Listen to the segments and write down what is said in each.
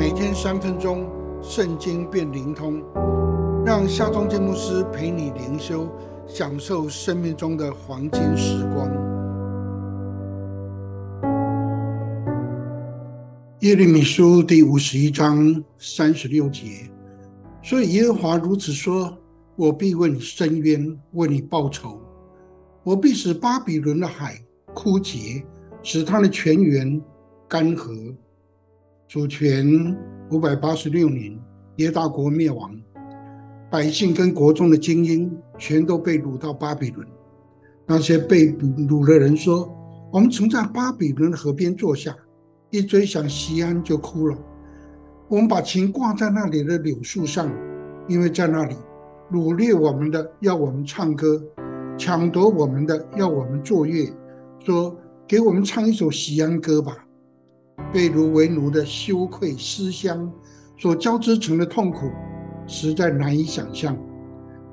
每天三分钟，圣经变灵通，让夏忠建牧师陪你灵修，享受生命中的黄金时光。耶利米书第五十一章三十六节，所以耶和华如此说：我必为你伸冤，为你报仇；我必使巴比伦的海枯竭，使他的泉源干涸。主权五百八十六年，耶大国灭亡，百姓跟国中的精英全都被掳到巴比伦。那些被掳的人说：“我们曾在巴比伦的河边坐下，一追想西安就哭了。我们把琴挂在那里的柳树上，因为在那里掳掠我们的要我们唱歌，抢夺我们的要我们作乐，说给我们唱一首西安歌吧。”被奴为奴的羞愧思乡，所交织成的痛苦，实在难以想象。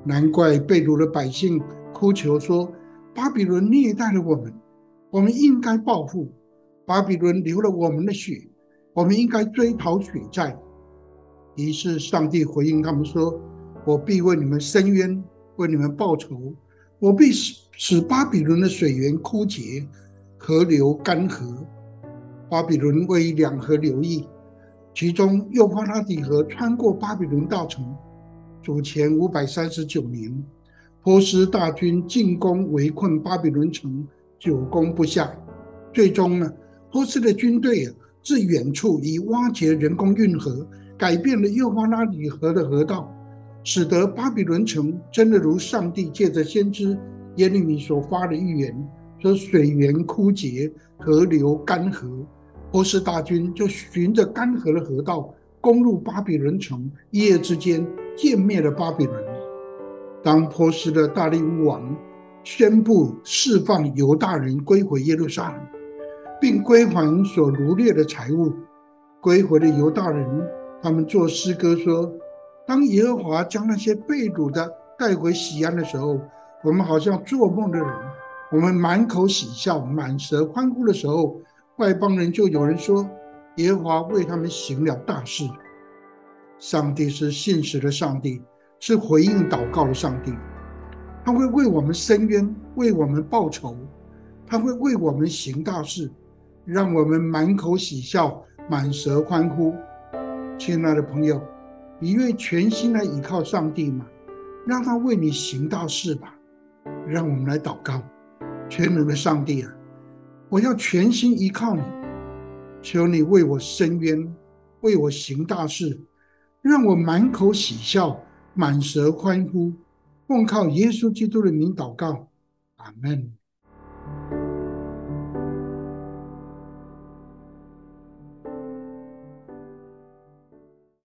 难怪被奴的百姓哭求说：“巴比伦虐待了我们，我们应该报复。巴比伦流了我们的血，我们应该追讨血债。”于是上帝回应他们说：“我必为你们伸冤，为你们报仇。我必使使巴比伦的水源枯竭，河流干涸。”巴比伦位于两河流域，其中幼发拉底河穿过巴比伦大城。主前五百三十九年，波斯大军进攻围困巴比伦城，久攻不下。最终呢，波斯的军队啊，自远处以挖掘人工运河，改变了幼发拉底河的河道，使得巴比伦城真的如上帝借着先知耶利米所发的预言，说水源枯竭，河流干涸。波斯大军就循着干涸的河道攻入巴比伦城，一夜之间歼灭了巴比伦。当波斯的大力乌王宣布释放犹大人归回耶路撒冷，并归还所掳掠的财物，归回的犹大人他们作诗歌说：“当耶和华将那些被掳的带回西安的时候，我们好像做梦的人；我们满口喜笑，满舌欢呼的时候。”外邦人就有人说，耶和华为他们行了大事。上帝是信实的上帝，是回应祷告的上帝。他会为我们伸冤，为我们报仇，他会为我们行大事，让我们满口喜笑，满舌欢呼。亲爱的朋友，你愿全心来依靠上帝吗？让他为你行大事吧。让我们来祷告，全能的上帝啊！我要全心依靠你，求你为我伸冤，为我行大事，让我满口喜笑，满舌欢呼。奉靠耶稣基督的名祷告，阿门。